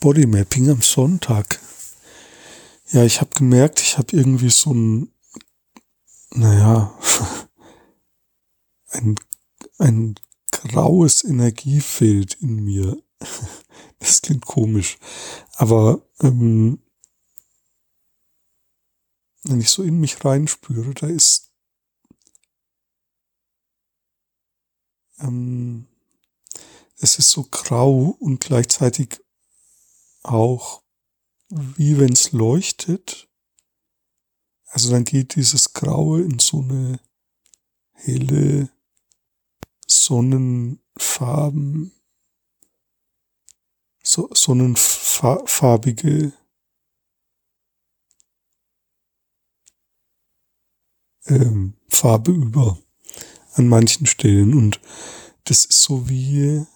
Bodymapping am Sonntag. Ja, ich habe gemerkt, ich habe irgendwie so ein, naja, ein, ein graues Energiefeld in mir. Das klingt komisch, aber ähm, wenn ich so in mich reinspüre, da ist ähm, es ist so grau und gleichzeitig auch wie wenn es leuchtet. Also dann geht dieses Graue in so eine helle Sonnenfarben, so, sonnenfarbige ähm, Farbe über an manchen Stellen und das ist so wie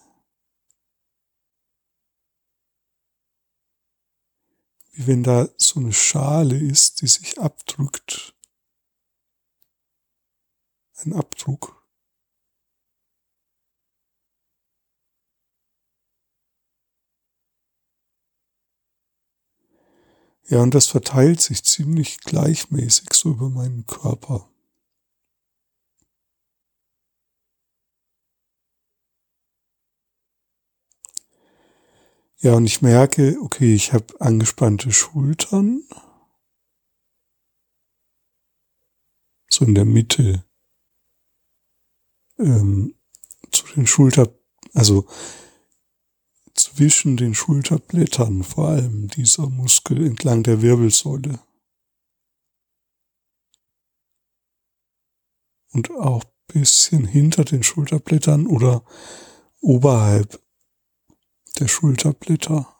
wie wenn da so eine Schale ist, die sich abdrückt. Ein Abdruck. Ja, und das verteilt sich ziemlich gleichmäßig so über meinen Körper. Ja, und ich merke, okay, ich habe angespannte Schultern. So in der Mitte. Ähm, zu den Schulter, also zwischen den Schulterblättern vor allem dieser Muskel entlang der Wirbelsäule. Und auch bisschen hinter den Schulterblättern oder oberhalb der Schulterblätter.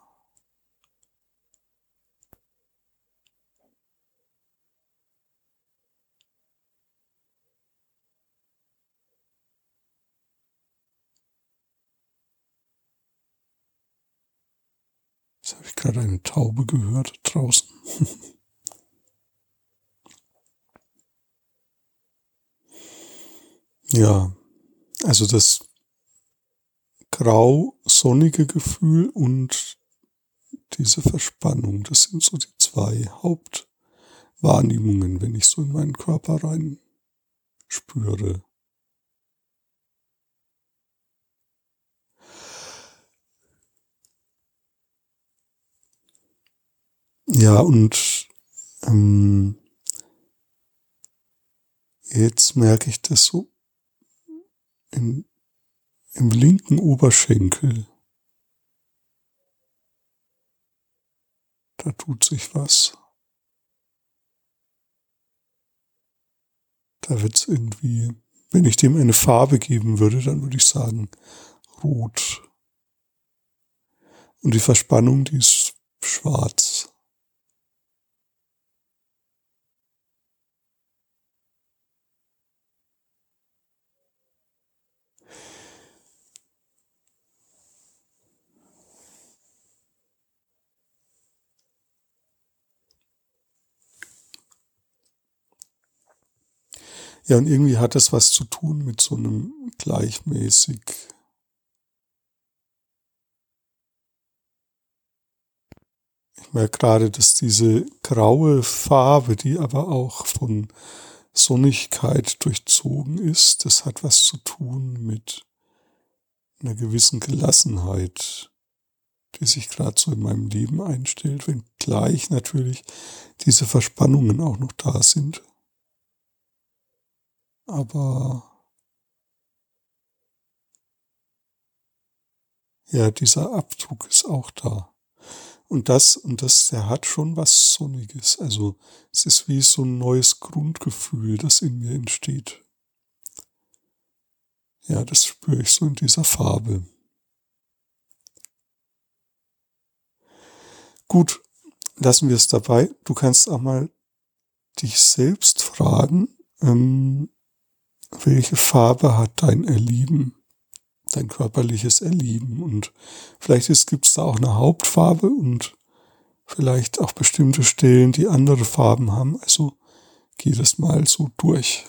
Jetzt habe ich gerade eine Taube gehört draußen. ja, also das grau sonnige Gefühl und diese Verspannung. Das sind so die zwei Hauptwahrnehmungen, wenn ich so in meinen Körper rein spüre. Ja, und ähm, jetzt merke ich das so in im linken Oberschenkel. Da tut sich was. Da wird's irgendwie, wenn ich dem eine Farbe geben würde, dann würde ich sagen rot. Und die Verspannung, die ist schwarz. Ja, und irgendwie hat das was zu tun mit so einem gleichmäßig Ich merke gerade, dass diese graue Farbe, die aber auch von Sonnigkeit durchzogen ist, das hat was zu tun mit einer gewissen Gelassenheit, die sich gerade so in meinem Leben einstellt, wenn gleich natürlich diese Verspannungen auch noch da sind aber ja, dieser Abdruck ist auch da. Und das, und das, der hat schon was Sonniges. Also, es ist wie so ein neues Grundgefühl, das in mir entsteht. Ja, das spüre ich so in dieser Farbe. Gut, lassen wir es dabei. Du kannst auch mal dich selbst fragen, ähm, welche Farbe hat dein Erlieben, dein körperliches Erlieben? Und vielleicht gibt es da auch eine Hauptfarbe und vielleicht auch bestimmte Stellen, die andere Farben haben. Also geh das mal so durch.